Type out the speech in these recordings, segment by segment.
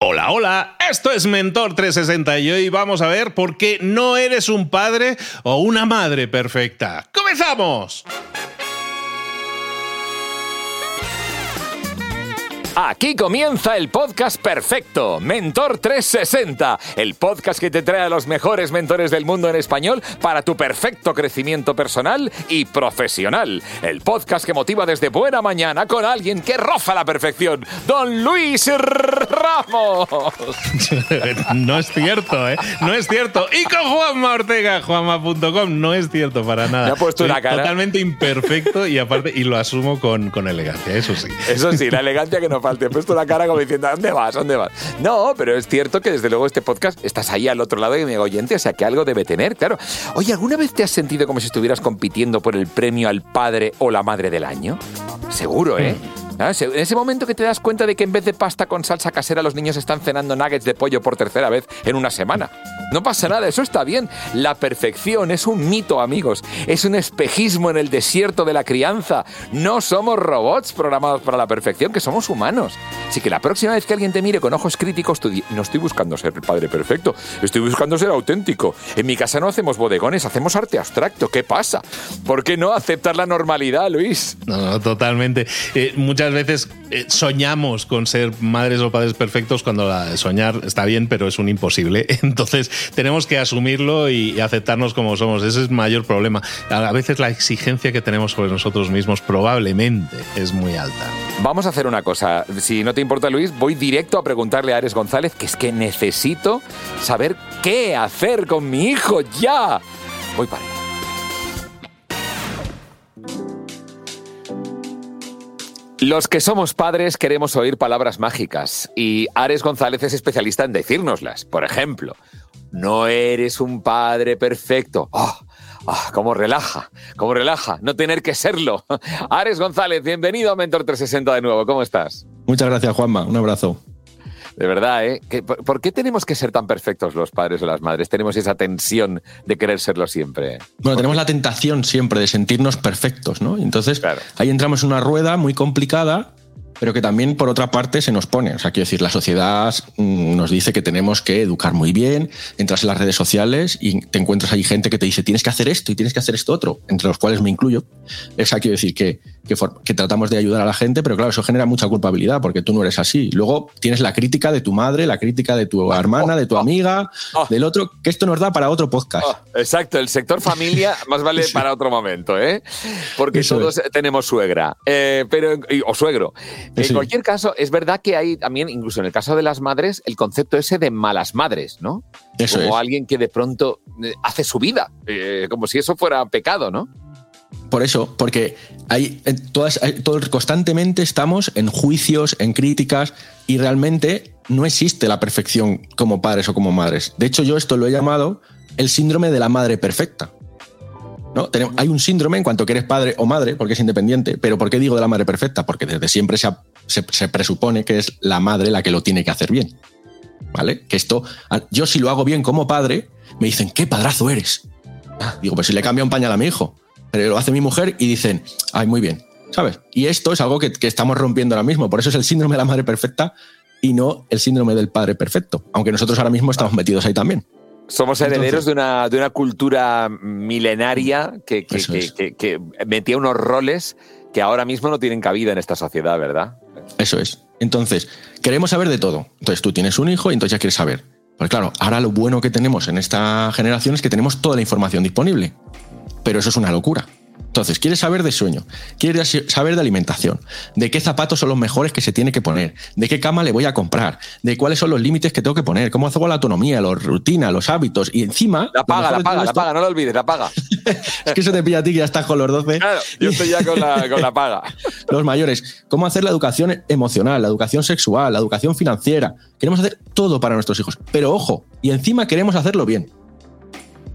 Hola, hola, esto es Mentor 360 y hoy vamos a ver por qué no eres un padre o una madre perfecta. ¡Comenzamos! Aquí comienza el podcast perfecto, Mentor 360, el podcast que te trae a los mejores mentores del mundo en español para tu perfecto crecimiento personal y profesional. El podcast que motiva desde buena mañana con alguien que roza la perfección, Don Luis Ramos. no es cierto, ¿eh? No es cierto. Y con Juanma Ortega, juanma.com, no es cierto para nada. Me ha puesto una cara. Totalmente imperfecto y aparte, y lo asumo con, con elegancia, eso sí. Eso sí, la elegancia que te he puesto la cara como diciendo, dónde vas? ¿Dónde vas? No, pero es cierto que desde luego este podcast estás ahí al otro lado de mi oyente, o sea que algo debe tener, claro. Oye, ¿alguna vez te has sentido como si estuvieras compitiendo por el premio al padre o la madre del año? Seguro, ¿eh? Mm. Ah, en ese momento que te das cuenta de que en vez de pasta con salsa casera los niños están cenando nuggets de pollo por tercera vez en una semana. No pasa nada, eso está bien. La perfección es un mito, amigos. Es un espejismo en el desierto de la crianza. No somos robots programados para la perfección, que somos humanos. Así que la próxima vez que alguien te mire con ojos críticos, no estoy buscando ser el padre perfecto, estoy buscando ser auténtico. En mi casa no hacemos bodegones, hacemos arte abstracto. ¿Qué pasa? ¿Por qué no aceptar la normalidad, Luis? No, totalmente. Eh, muchas veces eh, soñamos con ser madres o padres perfectos cuando la, soñar está bien, pero es un imposible. Entonces tenemos que asumirlo y, aceptarnos como somos. Ese es el mayor problema. A veces la exigencia que tenemos sobre nosotros mismos probablemente es muy alta. Vamos a hacer una cosa. Si no te importa, Luis, voy directo a preguntarle a Ares González que es que necesito saber qué hacer con mi hijo ya. Voy para. Los que somos padres queremos oír palabras mágicas y Ares González es especialista en decírnoslas. Por ejemplo, no eres un padre perfecto. ¡Oh! ¡Oh! cómo relaja, cómo relaja, no tener que serlo. Ares González, bienvenido a Mentor 360 de nuevo, ¿cómo estás? Muchas gracias, Juanma, un abrazo. De verdad, ¿eh? ¿Por qué tenemos que ser tan perfectos los padres o las madres? Tenemos esa tensión de querer serlo siempre. Bueno, tenemos la tentación siempre de sentirnos perfectos, ¿no? Entonces, ahí entramos en una rueda muy complicada pero que también por otra parte se nos pone. O sea, quiero decir, la sociedad mm, nos dice que tenemos que educar muy bien, entras en las redes sociales y te encuentras ahí gente que te dice tienes que hacer esto y tienes que hacer esto otro, entre los cuales me incluyo. Esa quiero decir que, que, tratamos de ayudar a la gente, pero claro, eso genera mucha culpabilidad porque tú no eres así. Luego tienes la crítica de tu madre, la crítica de tu hermana, de tu oh, oh, amiga, oh. del otro, que esto nos da para otro podcast. exacto, el sector familia más vale para otro momento, ¿eh? Porque todos tenemos suegra, eh, pero, o suegro. En cualquier caso, es verdad que hay también, incluso en el caso de las madres, el concepto ese de malas madres, ¿no? Eso como alguien que de pronto eh, hace su vida, eh, como si eso fuera pecado, ¿no? Por eso, porque todas, constantemente estamos en juicios, en críticas, y realmente no existe la perfección como padres o como madres. De hecho, yo esto lo he llamado el síndrome de la madre perfecta. ¿no? hay un síndrome en cuanto que eres padre o madre, porque es independiente, pero ¿por qué digo de la madre perfecta? Porque desde siempre se, presupone que es la madre la que lo tiene que hacer bien. ¿Vale? Que esto, yo si lo hago bien como padre, me dicen, ¿qué padrazo eres? Digo, pues si le cambia un pañal a mi hijo, lo hace mi mujer y dicen, ay, muy bien, ¿sabes? Y esto es algo que, que estamos rompiendo ahora mismo, por eso es el síndrome de la madre perfecta y no el síndrome del padre perfecto, aunque nosotros ahora mismo estamos metidos ahí también. Somos herederos de, una, de una cultura milenaria que, que, metía unos roles que ahora mismo no tienen cabida en esta sociedad, ¿verdad? Eso es. Entonces, queremos saber de todo. Entonces, tú tienes un hijo y entonces ya quieres saber. Pues claro, ahora lo bueno que tenemos en esta generación es que tenemos toda la información disponible. Pero eso es una locura. Entonces, quieres saber de sueño, quieres saber de alimentación, de qué zapatos son los mejores que se tiene que poner, de qué cama le voy a comprar, de cuáles son los límites que tengo que poner, cómo hago la autonomía, la rutina, los hábitos y encima... La paga, la paga, la paga, no lo olvides, la paga. es que eso te pilla a ti que ya estás con los 12. Claro, yo estoy ya con la, con la paga. los mayores, cómo hacer la educación emocional, la educación sexual, la educación financiera. Queremos hacer todo para nuestros hijos. Pero ojo, y encima queremos hacerlo bien.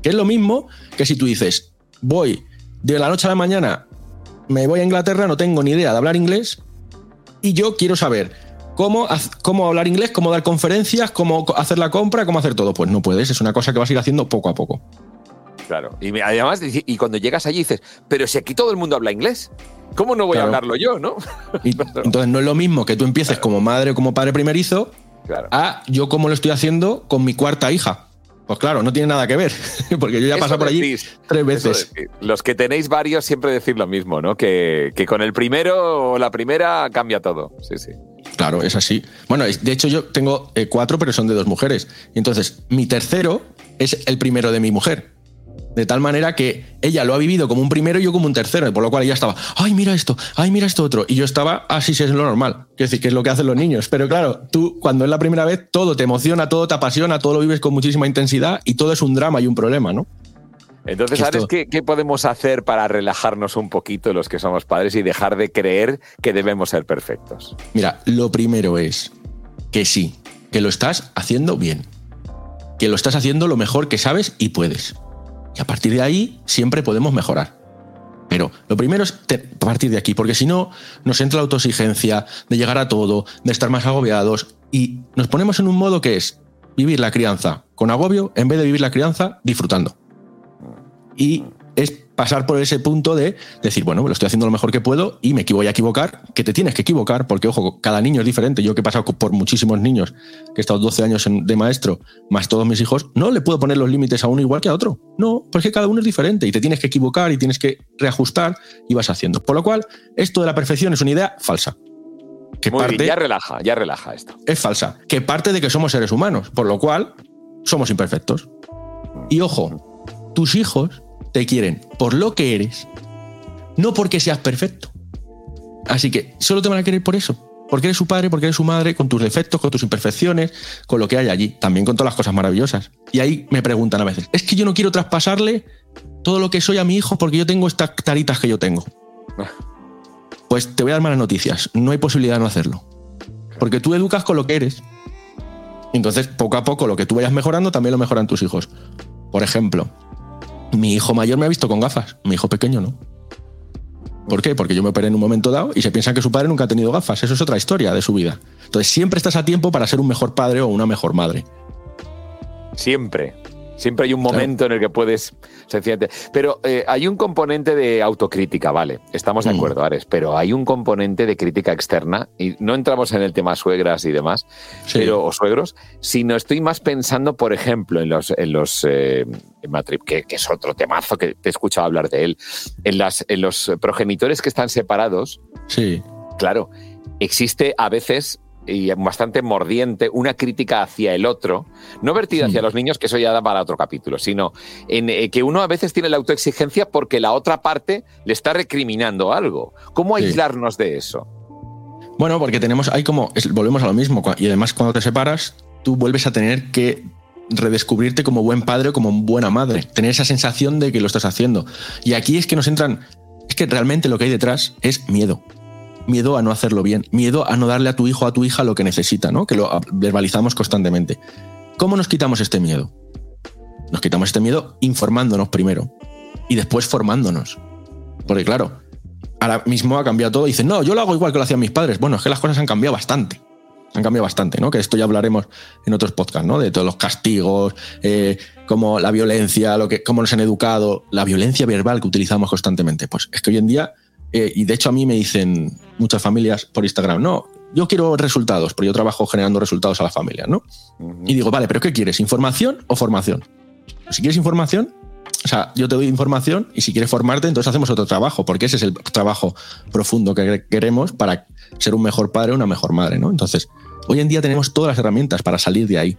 Que es lo mismo que si tú dices, voy de la noche a la mañana me voy a Inglaterra, no tengo ni idea de hablar inglés y yo quiero saber cómo, cómo hablar inglés, cómo dar conferencias, cómo hacer la compra, cómo hacer todo. Pues no puedes, es una cosa que vas a ir haciendo poco a poco. Claro, y además, y cuando llegas allí dices, pero si aquí todo el mundo habla inglés, ¿cómo no voy a hablarlo yo, no? entonces no es lo mismo que tú empieces como madre o como padre primerizo a yo como lo estoy haciendo con mi cuarta hija. Pues claro, no tiene nada que ver, porque yo ya he pasado por allí tres veces. Los que tenéis varios siempre decís lo mismo, ¿no? Que, con el primero o la primera cambia todo. Sí, sí. Claro, es así. Bueno, de hecho yo tengo eh, cuatro, pero son de dos mujeres. Y entonces, mi tercero es el primero de mi mujer. De tal manera que ella lo ha vivido como un primero y yo como un tercero, por lo cual ella estaba, ay, mira esto, ay, mira esto otro. Y yo estaba, así ah, es lo normal. Quiero decir, que es lo que hacen los niños. Pero claro, tú cuando es la primera vez, todo te emociona, todo te apasiona, todo lo vives con muchísima intensidad y todo es un drama y un problema, ¿no? Entonces, ¿sabes qué, qué, podemos hacer para relajarnos un poquito los que somos padres y dejar de creer que debemos ser perfectos? Mira, lo primero es que sí, que lo estás haciendo bien, que lo estás haciendo lo mejor que sabes y puedes. Y a partir de ahí siempre podemos mejorar. Pero lo primero es partir de aquí, porque si no, nos entra la autoexigencia de llegar a todo, de estar más agobiados y nos ponemos en un modo que es vivir la crianza con agobio en vez de vivir la crianza disfrutando. Y es pasar por ese punto de decir, bueno, lo estoy haciendo lo mejor que puedo y me voy a equivocar, que te tienes que equivocar, porque ojo, cada niño es diferente. Yo que he pasado por muchísimos niños, que he estado 12 años de maestro, más todos mis hijos, no le puedo poner los límites a uno igual que a otro. No, porque cada uno es diferente y te tienes que equivocar y tienes que reajustar y vas haciendo. Por lo cual, esto de la perfección es una idea falsa. Que parte, ya relaja, ya relaja esto. Es falsa. Que parte de que somos seres humanos, por lo cual somos imperfectos. Y ojo, tus hijos te quieren por lo que eres, no porque seas perfecto. Así que solo te van a querer por eso. Porque eres su padre, porque eres su madre, con tus defectos, con tus imperfecciones, con lo que hay allí, también con todas las cosas maravillosas. Y ahí me preguntan a veces, es que yo no quiero traspasarle todo lo que soy a mi hijo porque yo tengo estas taritas que yo tengo. Pues te voy a dar malas noticias, no hay posibilidad de no hacerlo. Porque tú educas con lo que eres. Entonces, poco a poco, lo que tú vayas mejorando, también lo mejoran tus hijos. Por ejemplo, mi hijo mayor me ha visto con gafas, mi hijo pequeño no. ¿Por qué? Porque yo me operé en un momento dado y se piensa que su padre nunca ha tenido gafas. Eso es otra historia de su vida. Entonces siempre estás a tiempo para ser un mejor padre o una mejor madre. Siempre. Siempre hay un momento en el que puedes sencillamente. Pero eh, hay un componente de autocrítica, vale. Estamos de mm. acuerdo, Ares, pero hay un componente de crítica externa, y no entramos en el tema suegras y demás, pero, o suegros, sino estoy más pensando, por ejemplo, en los, en los eh, que, que, es otro temazo que te he escuchado hablar de él, en, las, en los progenitores que están separados. Sí. Claro, existe a veces y bastante mordiente, una crítica hacia el otro, no vertida hacia los niños, que eso ya da para otro capítulo, sino en eh, que uno a veces tiene la autoexigencia porque la otra parte le está recriminando algo. ¿Cómo aislarnos de eso? Bueno, porque tenemos, hay como, volvemos a lo mismo, y además cuando te separas, tú vuelves a tener que redescubrirte como buen padre o como buena madre, tener esa sensación de que lo estás haciendo. Y aquí es que nos entran, es que realmente lo que hay detrás es miedo miedo a no hacerlo bien, miedo a no darle a tu hijo o a tu hija lo que necesita, ¿no? Que lo verbalizamos constantemente. ¿Cómo nos quitamos este miedo? Nos quitamos este miedo informándonos primero. y después formándonos. Porque claro, ahora mismo ha cambiado todo dicen, no, yo lo hago igual que lo hacían mis padres. Bueno, es que las cosas han cambiado bastante. Han cambiado bastante, ¿no? Que esto ya hablaremos en otros podcasts, ¿no? De todos los castigos, eh, como la violencia, lo que, cómo nos han educado, la violencia verbal que utilizamos constantemente. Pues es que hoy en día, eh, y de hecho a mí me dicen muchas familias por Instagram, no, yo quiero resultados, pero yo trabajo generando resultados a la familia, ¿no? Y digo, vale, pero ¿qué quieres? ¿Información o formación? Si quieres información, o sea, yo te doy información y si quieres formarte, entonces hacemos otro trabajo, porque ese es el trabajo profundo que queremos para ser un mejor padre o una mejor madre, ¿no? Entonces, hoy en día tenemos todas las herramientas para salir de ahí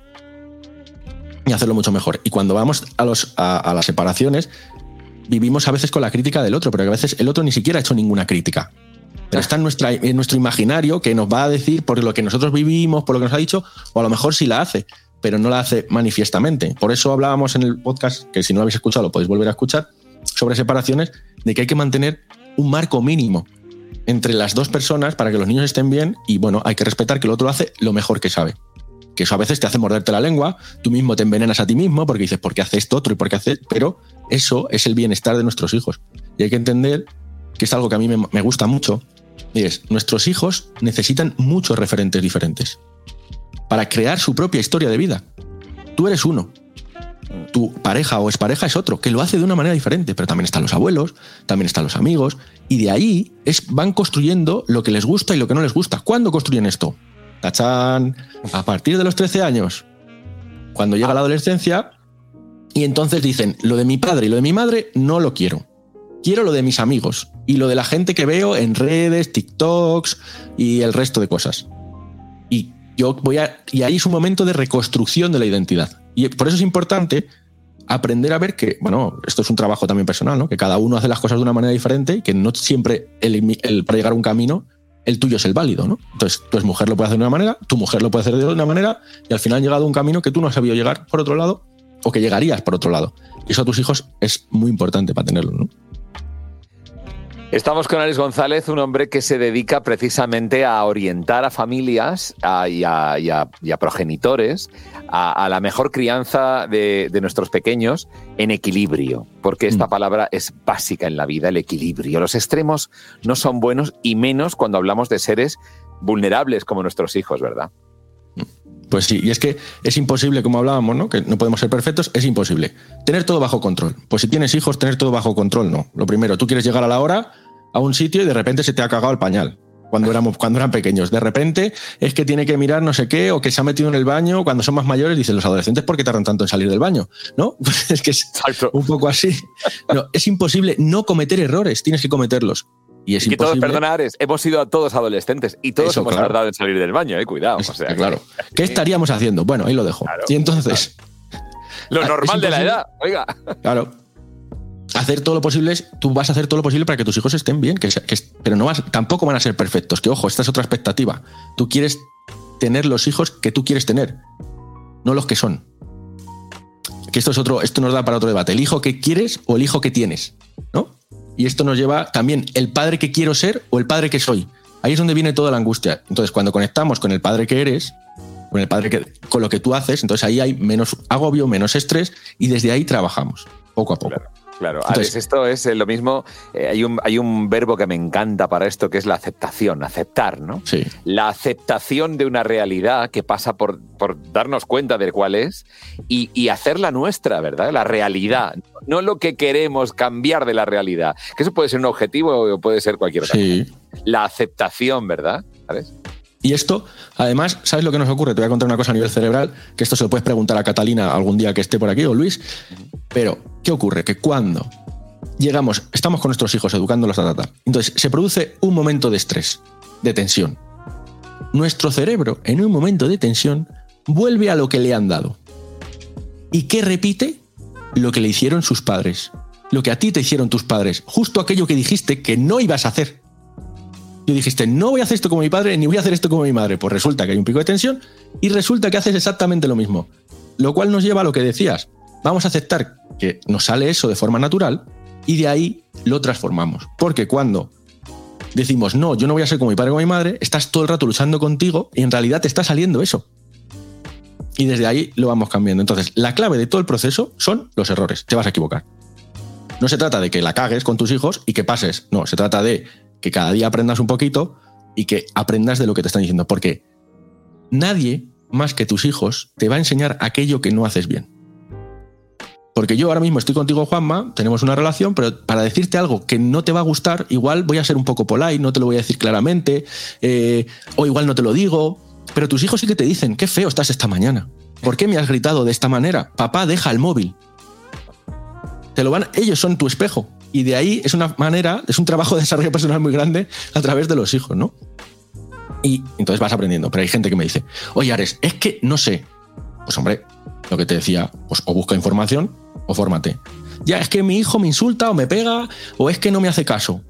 y hacerlo mucho mejor. Y cuando vamos a, los, a, las separaciones, vivimos a veces con la crítica del otro, pero a veces el otro ni siquiera ha hecho ninguna crítica. Pero está en, en nuestro imaginario que nos va a decir por lo que nosotros vivimos, por lo que nos ha dicho, o a lo mejor sí la hace, pero no la hace manifiestamente. Por eso hablábamos en el podcast, que si no lo habéis escuchado lo podéis volver a escuchar, sobre separaciones, de que hay que mantener un marco mínimo entre las dos personas para que los niños estén bien y bueno, hay que respetar que el otro hace lo mejor que sabe. Que eso a veces te hace morderte la lengua, tú mismo te envenenas a ti mismo porque dices, ¿por qué hace esto otro y por qué hace? Pero eso es el bienestar de nuestros hijos. Y hay que entender que es algo que a mí me gusta mucho, y es, nuestros hijos necesitan muchos referentes diferentes para crear su propia historia de vida. Tú eres uno. Tu pareja o expareja es otro, que lo hace de una manera diferente, pero también están los abuelos, también están los amigos, y de ahí es, van construyendo lo que les gusta y lo que no les gusta. ¿Cuándo construyen esto? A partir de los 13 años, cuando llega la adolescencia, y entonces dicen, lo de mi padre y lo de mi madre no lo quiero quiero lo de mis amigos y lo de la gente que veo en redes, TikToks y el resto de cosas. Y yo voy a. Y ahí es un momento de reconstrucción de la identidad. Y por eso es importante aprender a ver que, bueno, esto es un trabajo también personal, ¿no? Que cada uno hace las cosas de una manera diferente y que no siempre el, para llegar a un camino el tuyo es el válido, ¿no? Entonces, tu mujer lo puede hacer de una manera, tu mujer lo puede hacer de una manera, y al final han llegado a un camino que tú no has sabido llegar por otro lado, o que llegarías por otro lado. Y eso a tus hijos es muy importante para tenerlo, ¿no? Estamos con Alex González, un hombre que se dedica precisamente a orientar a familias y, a, progenitores a, la mejor crianza de, nuestros pequeños en equilibrio, porque esta mm. palabra es básica en la vida, el equilibrio. Los extremos no son buenos y menos cuando hablamos de seres vulnerables como nuestros hijos, ¿verdad? Pues sí, y es que es imposible, como hablábamos, ¿no? Que no podemos ser perfectos, es imposible. Tener todo bajo control. Pues si tienes hijos, tener todo bajo control, no. Lo primero, tú quieres llegar a la hora, a un sitio y de repente se te ha cagado el pañal. Cuando, éramos, cuando eran pequeños. De repente es que tiene que mirar no sé qué o que se ha metido en el baño. Cuando son más mayores, dicen los adolescentes, ¿por qué tardan tanto en salir del baño? ¿No? es que es un poco así. No, es imposible no cometer errores, tienes que cometerlos. Y es imposible. todos perdonar hemos sido todos adolescentes y todos hemos tardado en salir del baño, eh, cuidado. claro. ¿Qué estaríamos haciendo? Bueno, ahí lo dejo. y entonces. Lo normal de la edad, oiga. Claro hacer todo lo posible, tú vas a hacer todo lo posible para que tus hijos estén bien, que, pero no vas, tampoco van a ser perfectos. Que ojo, esta es otra expectativa. Tú quieres tener los hijos que tú quieres tener, no los que son. Que esto es otro, esto nos da para otro debate. El hijo que quieres o el hijo que tienes, ¿no? Y esto nos lleva también el padre que quiero ser o el padre que soy. Ahí es donde viene toda la angustia. Entonces, cuando conectamos con el padre que eres, con el padre que, con lo que tú haces, entonces ahí hay menos agobio, menos estrés y desde ahí trabajamos poco a poco. Esto es eh, lo mismo. Eh, hay, un, hay un verbo que me encanta para esto, que es la aceptación, aceptar, ¿no? Sí. La aceptación de una realidad que pasa por, por darnos cuenta de cuál es y, y, hacerla nuestra, ¿verdad? La realidad, no lo que queremos cambiar de la realidad. Que eso puede ser un objetivo o puede ser cualquier otra sí. La aceptación, ¿verdad? ¿Sabes? Y esto, además, ¿sabes lo que nos ocurre? Te voy a contar una cosa a nivel cerebral, que esto se lo puedes preguntar a Catalina algún día que esté por aquí o Luis. Pero, ¿qué ocurre? Que cuando llegamos, estamos con nuestros hijos educándolos a tratar, entonces se produce un momento de estrés, de tensión. Nuestro cerebro, en un momento de tensión, vuelve a lo que le han dado. ¿Y qué repite? Lo que le hicieron sus padres. Lo que a ti te hicieron tus padres. Justo aquello que dijiste que no ibas a hacer. Yo dijiste, no voy a hacer esto como mi padre, ni voy a hacer esto como mi madre. Pues resulta que hay un pico de tensión y resulta que haces exactamente lo mismo. Lo cual nos lleva a lo que decías. Vamos a aceptar que nos sale eso de forma natural y de ahí lo transformamos. Porque cuando decimos, no, yo no voy a ser como mi padre o mi madre, estás todo el rato luchando contigo y en realidad te está saliendo eso. Y desde ahí lo vamos cambiando. Entonces, la clave de todo el proceso son los errores. Te vas a equivocar. No se trata de que la cagues con tus hijos y que pases. No, se trata de que cada día aprendas un poquito y que aprendas de lo que te están diciendo. Porque nadie más que tus hijos te va a enseñar aquello que no haces bien. Porque yo ahora mismo estoy contigo, Juanma, tenemos una relación, pero para decirte algo que no te va a gustar, igual voy a ser un poco polite, no te lo voy a decir claramente, eh, o igual no te lo digo, pero tus hijos sí que te dicen, qué feo estás esta mañana. ¿Por qué me has gritado de esta manera? Papá, deja el móvil. Te lo van, ellos son tu espejo. Y de ahí es una manera, es un trabajo de desarrollo personal muy grande a través de los hijos, ¿no? Y entonces vas aprendiendo. Pero hay gente que me dice, oye, Ares, es que no sé. Pues hombre, lo que te decía, pues o busca información o fórmate. Ya, es que mi hijo me insulta o me pega o es que no me hace caso.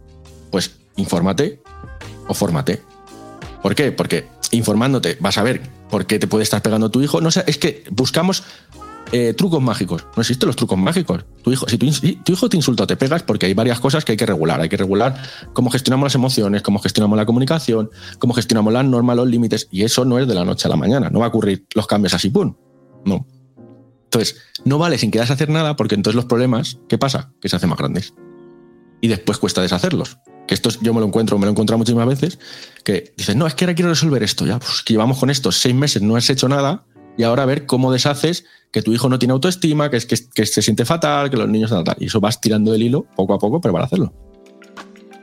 Pues infórmate o fórmate. ¿Por qué? Porque informándote vas a ver por qué te puede estar pegando tu hijo. No sé, es que buscamos eh, trucos mágicos. No existen los trucos mágicos. Tu hijo, si tu, tu, hijo te insulta o te pegas, porque hay varias cosas que hay que regular. Hay que regular cómo gestionamos las emociones, cómo gestionamos la comunicación, cómo gestionamos las normas, los límites. Y eso no es de la noche a la mañana. No va a ocurrir los cambios así, ¡pum! No. Entonces, no vale sin quedarse hacer nada porque entonces los problemas, ¿qué pasa? Que se hacen más grandes. Y después cuesta deshacerlos. Que esto yo me lo encuentro, me lo he muchísimas veces, que dices, no, es que ahora quiero resolver esto, ya, pues que llevamos con esto seis meses, no has hecho nada, y ahora a ver cómo deshaces que tu hijo no tiene autoestima, que, es, que, que se siente fatal, que los niños... Tal, tal. Y eso vas tirando el hilo poco a poco, pero para hacerlo.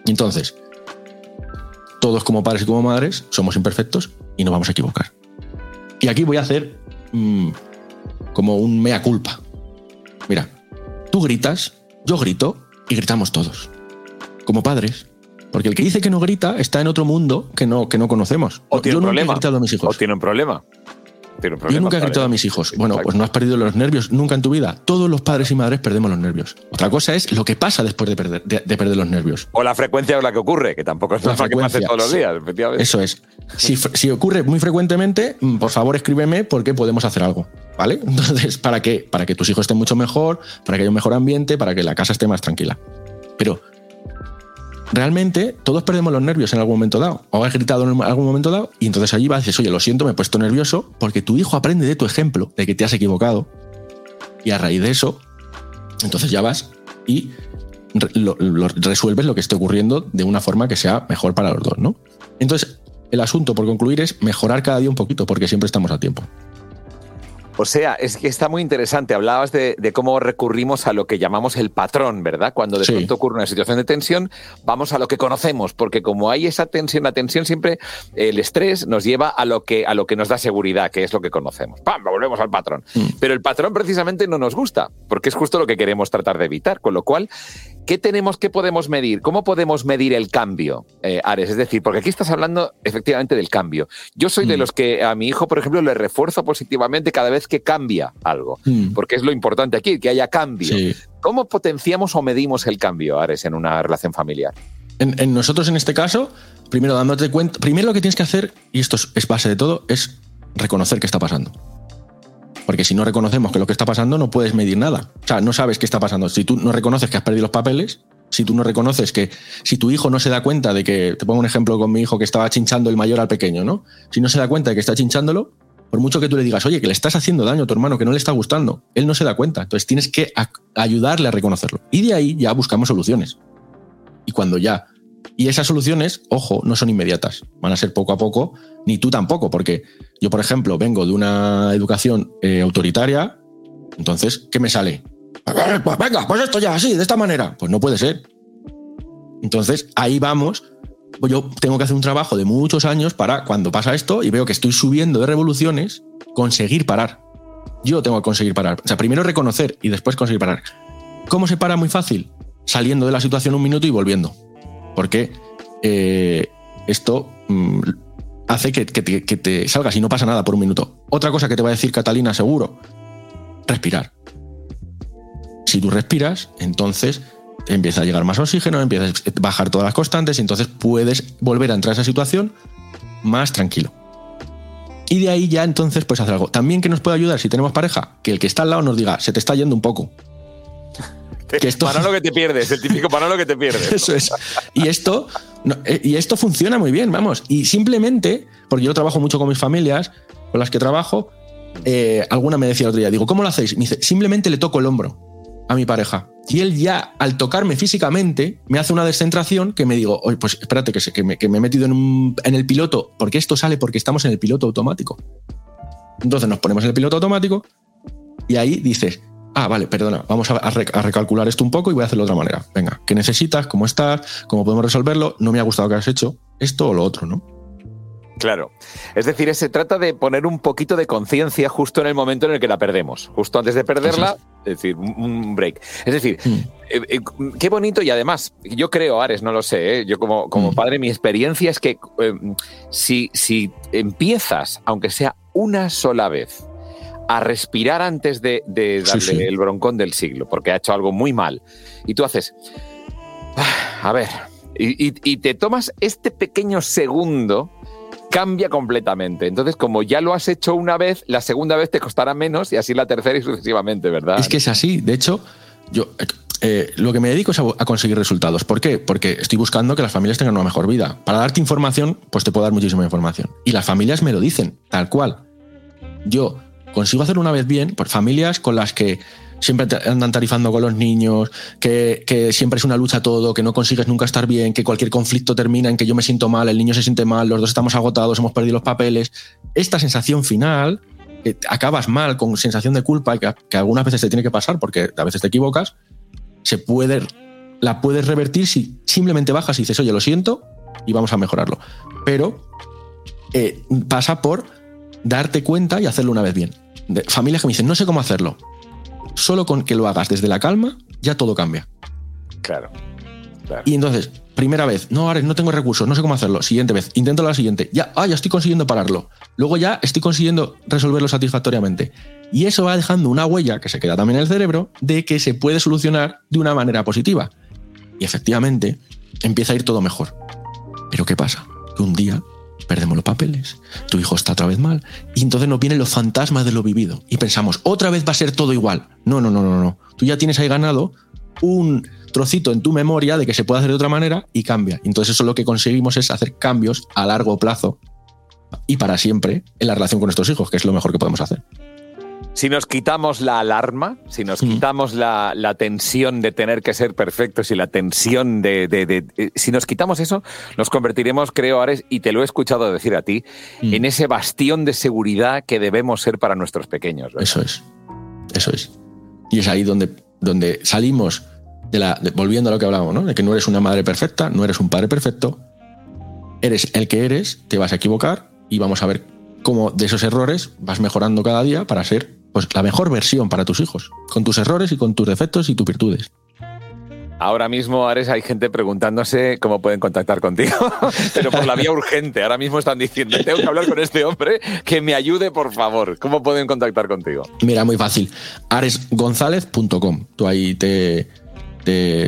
Entonces, todos como padres y como madres somos imperfectos y nos vamos a equivocar. Y aquí voy a hacer mmm, como un mea culpa. Mira, tú gritas, yo grito y gritamos todos. Como padres. Porque el que dice que no grita está en otro mundo que no, que no conocemos. O tiene yo un problema. He gritado a mis hijos. O tiene un problema. Tiene un problema yo nunca he gritado a mis hijos. Bueno, pues no has perdido los nervios nunca en tu vida. Todos los padres y madres perdemos los nervios. Otra cosa es lo que pasa después de perder, de, de perder los nervios. O la frecuencia con la que ocurre, que tampoco es La que pase todos los días, efectivamente. Eso es. Si, si ocurre muy frecuentemente, mm, por favor escríbeme porque podemos hacer algo. ¿Vale? Entonces, ¿para qué? Para que tus hijos estén mucho mejor, para que haya un mejor ambiente, para que la casa esté más tranquila. Pero realmente todos perdemos los nervios en algún momento dado. O has gritado en algún momento dado y entonces allí vas y dices, oye, lo siento, me he puesto nervioso porque tu hijo aprende de tu ejemplo, de que te has equivocado. Y a raíz de eso, entonces ya vas y lo- resuelves lo que esté ocurriendo de una forma que sea mejor para los dos, ¿no? Entonces, el asunto, por concluir, es mejorar cada día un poquito, porque siempre estamos a tiempo. O sea, es que está muy interesante. Hablabas de, de cómo recurrimos a lo que llamamos el patrón, ¿verdad? Cuando de Sí. pronto ocurre una situación de tensión, vamos a lo que conocemos, porque como hay esa tensión, la tensión siempre, el estrés nos lleva a lo que, a lo que nos da seguridad, que es lo que conocemos. ¡Pam! Volvemos al patrón. Mm. Pero el patrón precisamente no nos gusta, porque es justo lo que queremos tratar de evitar. Con lo cual, ¿qué tenemos, qué podemos medir? ¿Cómo podemos medir el cambio, eh, Ares? Es decir, porque aquí estás hablando efectivamente del cambio. Yo soy de Mm. los que a mi hijo, por ejemplo, le refuerzo positivamente cada vez que cambia algo, Mm. porque es lo importante aquí, que haya cambio. Sí. ¿Cómo potenciamos o medimos el cambio, Ares, en una relación familiar? En, en nosotros, en este caso, primero dándote cuenta, primero lo que tienes que hacer, y esto es, es base de todo, es reconocer qué está pasando. Porque si no reconocemos que lo que está pasando, no puedes medir nada. O sea, no sabes qué está pasando. Si tú no reconoces que has perdido los papeles, si tú no reconoces que si tu hijo no se da cuenta de que, te pongo un ejemplo con mi hijo que estaba chinchando el mayor al pequeño, ¿no? Si no se da cuenta de que está chinchándolo, por mucho que tú le digas, oye, que le estás haciendo daño a tu hermano, que no le está gustando, él no se da cuenta. Entonces tienes que ayudarle a reconocerlo. Y de ahí ya buscamos soluciones. Y cuando ya. Y esas soluciones, ojo, no son inmediatas. Van a ser poco a poco, ni tú tampoco, porque yo, por ejemplo, vengo de una educación eh, autoritaria, entonces, ¿qué me sale? Pues venga, pues esto ya, así, de esta manera. Pues no puede ser. Entonces, ahí vamos. Pues yo tengo que hacer un trabajo de muchos años para cuando pasa esto y veo que estoy subiendo de revoluciones, conseguir parar. Yo tengo que conseguir parar. O sea, primero reconocer y después conseguir parar. ¿Cómo se para? Muy fácil. Saliendo de la situación un minuto y volviendo. Porque eh, esto mm, hace que, que te, salgas y no pasa nada por un minuto. Otra cosa que te va a decir Catalina seguro, respirar. Si tú respiras, entonces empieza a llegar más oxígeno, empiezas a bajar todas las constantes y entonces puedes volver a entrar a esa situación más tranquilo. Y de ahí ya entonces puedes hacer algo. También que nos puede ayudar si tenemos pareja, que el que está al lado nos diga, se te está yendo un poco. Que esto- Para lo que te pierdes, el típico para lo que te pierdes. Eso es. Y esto, no, eh, y esto funciona muy bien, vamos. Y simplemente, porque yo trabajo mucho con mis familias, con las que trabajo, eh, alguna me decía el otro día, digo, ¿cómo lo hacéis? Me dice, simplemente le toco el hombro a mi pareja. Y él ya, al tocarme físicamente, me hace una descentración que me digo, oye, pues espérate, que, que, me, que me he metido en, en el piloto, porque esto sale porque estamos en el piloto automático. Entonces nos ponemos en el piloto automático y ahí dices, ah, vale, perdona, vamos a, recalcular esto un poco y voy a hacerlo de otra manera. Venga, ¿qué necesitas? ¿Cómo estás? ¿Cómo podemos resolverlo? No me ha gustado que has hecho esto o lo otro, ¿no? Claro. Es decir, se trata de poner un poquito de conciencia justo en el momento en el que la perdemos. Justo antes de perderla, es decir, un break. Es decir, mm. eh, eh, qué bonito y además, yo creo, Ares, no lo sé, ¿eh? yo como, como mm. padre, mi experiencia es que si, si empiezas, aunque sea una sola vez, a respirar antes de, darle el broncón del siglo, porque ha hecho algo muy mal. Y tú haces, ah, a ver, y, te tomas este pequeño segundo, cambia completamente. Entonces, como ya lo has hecho una vez, la segunda vez te costará menos y así la tercera y sucesivamente, ¿verdad? Es que es así. De hecho, yo eh, lo que me dedico es a, a, conseguir resultados. ¿Por qué? Porque estoy buscando que las familias tengan una mejor vida. Para darte información, pues te puedo dar muchísima información. Y las familias me lo dicen, tal cual. Yo consigo hacerlo una vez bien, por familias con las que siempre andan tarifando con los niños, que, siempre es una lucha todo, que no consigues nunca estar bien, que cualquier conflicto termina en que yo me siento mal, el niño se siente mal, los dos estamos agotados, hemos perdido los papeles. Esta sensación final, acabas mal, con sensación de culpa, que, que algunas veces te tiene que pasar porque a veces te equivocas, se puede, la puedes revertir si simplemente bajas y dices, oye, lo siento, y vamos a mejorarlo. Pero eh, pasa por darte cuenta y hacerlo una vez bien familias que me dicen, no sé cómo hacerlo. Solo con que lo hagas desde la calma, ya todo cambia. Claro. Y entonces, primera vez, no, Ares, no tengo recursos, no sé cómo hacerlo. Siguiente vez, intento la siguiente. Ya, ah, ya estoy consiguiendo pararlo. Luego ya estoy consiguiendo resolverlo satisfactoriamente. Y eso va dejando una huella que se queda también en el cerebro de que se puede solucionar de una manera positiva. Y efectivamente, empieza a ir todo mejor. Pero ¿qué pasa? Que un día perdemos los papeles, tu hijo está otra vez mal, y entonces nos vienen los fantasmas de lo vivido y pensamos, otra vez va a ser todo igual. No, no, no, no, no. Tú ya tienes ahí ganado un trocito en tu memoria de que se puede hacer de otra manera y cambia. Entonces eso lo que conseguimos es hacer cambios a largo plazo y para siempre en la relación con nuestros hijos, que es lo mejor que podemos hacer. Si nos quitamos la alarma, si nos quitamos la, tensión de tener que ser perfectos y la tensión de, eh, Si nos quitamos eso, nos convertiremos, creo, Ares, y te lo he escuchado decir a ti, mm. en ese bastión de seguridad que debemos ser para nuestros pequeños. Eso es. Eso es. Y es ahí donde, donde salimos de la. volviendo a lo que hablábamos, ¿no? De que no eres una madre perfecta, no eres un padre perfecto. Eres el que eres, te vas a equivocar y vamos a ver cómo de esos errores vas mejorando cada día para ser pues, la mejor versión para tus hijos, con tus errores y con tus defectos y tus virtudes. Ahora mismo, Ares, hay gente preguntándose cómo pueden contactar contigo, pero por la vía urgente. Ahora mismo están diciendo, tengo que hablar con este hombre, que me ayude, por favor. ¿Cómo pueden contactar contigo? Mira, muy fácil. aresgonzalez.com. Tú ahí te,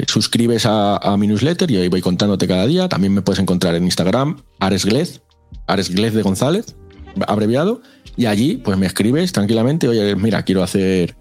suscribes a, mi newsletter y ahí voy contándote cada día. También me puedes encontrar en Instagram, aresglez, aresglez de González, abreviado y allí, pues me escribes tranquilamente, oye, mira, quiero hacer,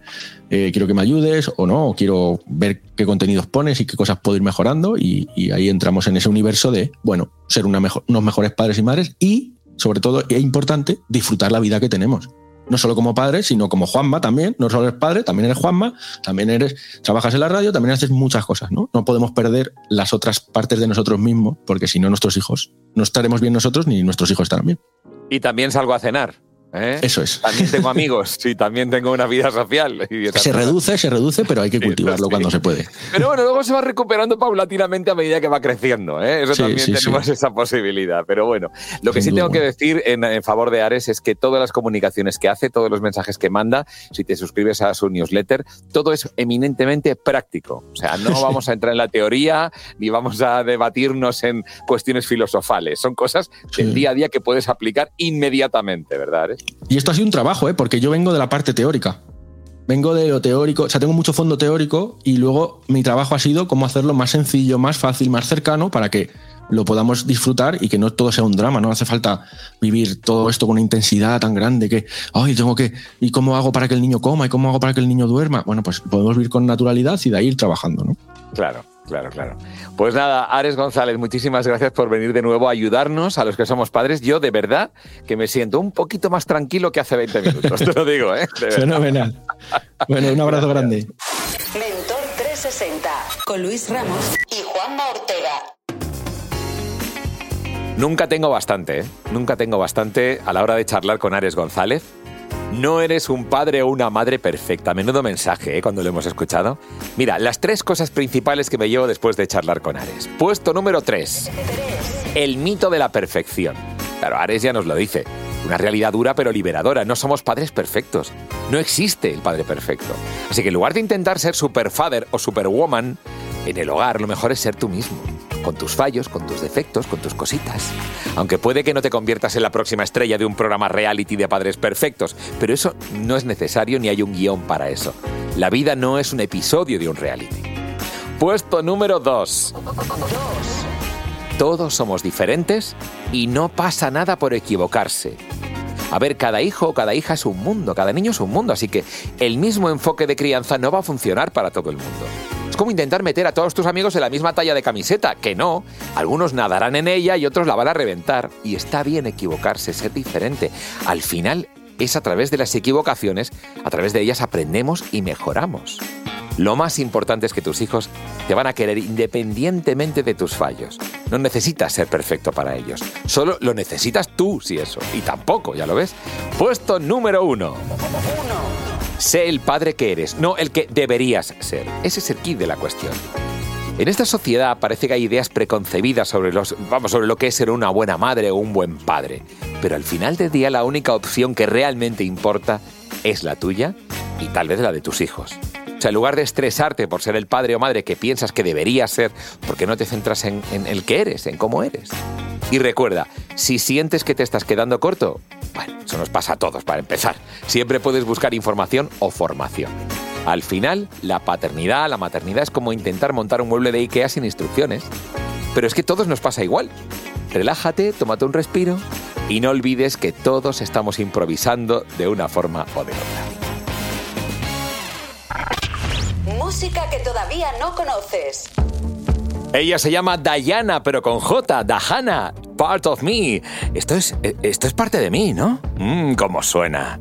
eh, quiero que me ayudes o no, quiero ver qué contenidos pones y qué cosas puedo ir mejorando. Y, ahí entramos en ese universo de, bueno, ser una mejor, unos mejores padres y madres y, sobre todo, es importante, disfrutar la vida que tenemos. No solo como padre, sino como Juanma también. No solo eres padre, también eres Juanma, también eres, trabajas en la radio, también haces muchas cosas, ¿no? No podemos perder las otras partes de nosotros mismos, porque si no, nuestros hijos no estaremos bien nosotros ni nuestros hijos estarán bien. Y también salgo a cenar. ¿Eh? Eso es. También tengo amigos, sí, también tengo una vida social. se reduce, se reduce, pero hay que cultivarlo cuando se puede. Pero bueno, luego se va recuperando paulatinamente a medida que va creciendo. ¿eh? Eso también tenemos esa posibilidad. Pero bueno, lo que sí tengo que decir en, favor de Ares es que todas las comunicaciones que hace, todos los mensajes que manda, si te suscribes a su newsletter, todo es eminentemente práctico. O sea, no vamos a entrar en la teoría ni vamos a debatirnos en cuestiones filosofales. Son cosas del día a día que puedes aplicar inmediatamente, ¿verdad? Ares? Y esto ha sido un trabajo, ¿eh? porque yo vengo de la parte teórica. Vengo de lo teórico, o sea, tengo mucho fondo teórico y luego mi trabajo ha sido cómo hacerlo más sencillo, más fácil, más cercano para que lo podamos disfrutar y que no todo sea un drama. No hace falta vivir todo esto con una intensidad tan grande que, ay, tengo que, ¿y cómo hago para que el niño coma? ¿Y cómo hago para que el niño duerma? Bueno, pues podemos vivir con naturalidad y de ahí ir trabajando, ¿no? Claro. Claro, claro. Pues nada, Ares González, muchísimas gracias por venir de nuevo a ayudarnos a los que somos padres. Yo de verdad que me siento un poquito más tranquilo que hace 20 minutos, te lo digo, ¿eh? Fenomenal. Bueno, un abrazo grande. presenta con Luis Ramos y Juanma Ortega. Nunca tengo bastante, ¿eh? Nunca tengo bastante a la hora de charlar con Ares González. No eres un padre o una madre perfecta. Menudo mensaje, ¿eh? Cuando lo hemos escuchado. Mira, las tres cosas principales que me llevo después de charlar con Ares. Puesto número tres. El mito de la perfección. Claro, Ares ya nos lo dice. Una realidad dura pero liberadora. No somos padres perfectos. No existe el padre perfecto. Así que en lugar de intentar ser superfather o superwoman, en el hogar lo mejor es ser tú mismo. Con tus fallos, con tus defectos, con tus cositas. Aunque puede que no te conviertas en la próxima estrella de un programa reality de padres perfectos, pero eso no es necesario ni hay un guion para eso. La vida no es un episodio de un reality. Puesto número 2. Todos somos diferentes y no pasa nada por equivocarse. A ver, cada hijo o cada hija es un mundo, cada niño es un mundo, así que el mismo enfoque de crianza no va a funcionar para todo el mundo. Como intentar meter a todos tus amigos en la misma talla de camiseta, que no. Algunos nadarán en ella y otros la van a reventar. Y está bien equivocarse, ser diferente. Al final es a través de las equivocaciones, a través de ellas aprendemos y mejoramos. Lo más importante es que tus hijos te van a querer independientemente de tus fallos. No necesitas ser perfecto para ellos. Solo lo necesitas tú, si eso. Y tampoco, ya lo ves. Puesto número uno. Sé el padre que eres, no el que deberías ser. Ese es el kit de la cuestión. En esta sociedad parece que hay ideas preconcebidas sobre, los, vamos, sobre lo que es ser una buena madre o un buen padre. Pero al final del día la única opción que realmente importa es la tuya y tal vez la de tus hijos. O sea, en lugar de estresarte por ser el padre o madre que piensas que deberías ser, ¿por qué no te centras en, en el que eres, en cómo eres? Y recuerda, si sientes que te estás quedando corto, bueno, eso nos pasa a todos para empezar. Siempre puedes buscar información o formación. Al final, la paternidad, la maternidad es como intentar montar un mueble de Ikea sin instrucciones. Pero es que a todos nos pasa igual. Relájate, tómate un respiro y no olvides que todos estamos improvisando de una forma o de otra. Música que todavía no conoces. Ella se llama Diana, pero con J, Dahana, Part of Me. Esto es, esto es parte de mí, ¿no? Mmm, cómo suena.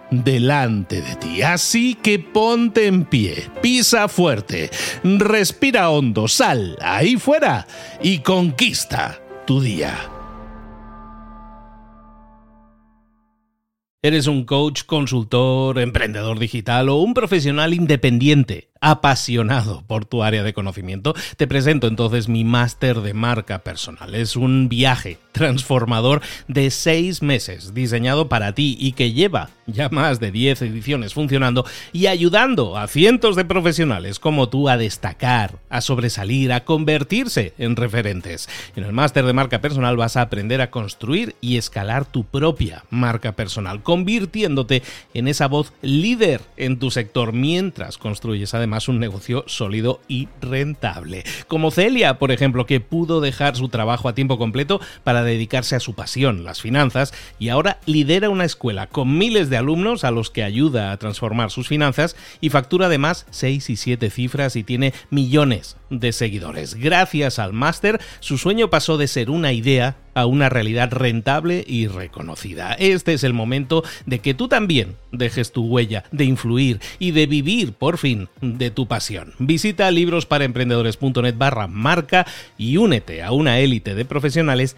delante de ti. Así que ponte en pie, pisa fuerte, respira hondo, sal ahí fuera y conquista tu día. ¿Eres un coach, consultor, emprendedor digital o un profesional independiente? apasionado por tu área de conocimiento, te presento entonces mi máster de marca personal. Es un viaje transformador de seis meses diseñado para ti y que lleva ya más de 10 ediciones funcionando y ayudando a cientos de profesionales como tú a destacar, a sobresalir, a convertirse en referentes. En el máster de marca personal vas a aprender a construir y escalar tu propia marca personal, convirtiéndote en esa voz líder en tu sector mientras construyes además un negocio sólido y rentable. Como Celia, por ejemplo, que pudo dejar su trabajo a tiempo completo para dedicarse a su pasión, las finanzas, y ahora lidera una escuela con miles de alumnos a los que ayuda a transformar sus finanzas y factura además 6 y 7 cifras y tiene millones de seguidores. Gracias al máster, su sueño pasó de ser una idea a una realidad rentable y reconocida. Este es el momento de que tú también dejes tu huella, de influir y de vivir por fin de tu pasión. Visita librosparaemprendedores.net barra marca y únete a una élite de profesionales